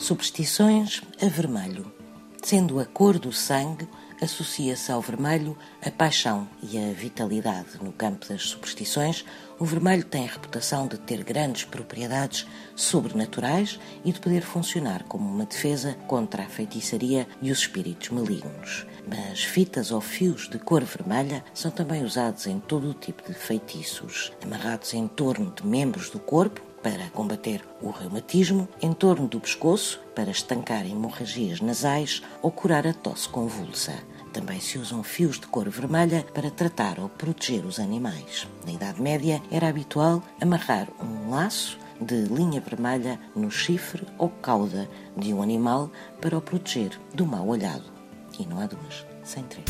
Superstições a vermelho. Sendo a cor do sangue, associa-se ao vermelho a paixão e a vitalidade. No campo das superstições, o vermelho tem a reputação de ter grandes propriedades sobrenaturais e de poder funcionar como uma defesa contra a feitiçaria e os espíritos malignos. Mas fitas ou fios de cor vermelha são também usados em todo o tipo de feitiços, amarrados em torno de membros do corpo para combater o reumatismo, em torno do pescoço para estancar hemorragias nasais ou curar a tosse convulsa. Também se usam fios de cor vermelha para tratar ou proteger os animais. Na Idade Média era habitual amarrar um laço de linha vermelha no chifre ou cauda de um animal para o proteger do mau olhado. E não há duas sem três.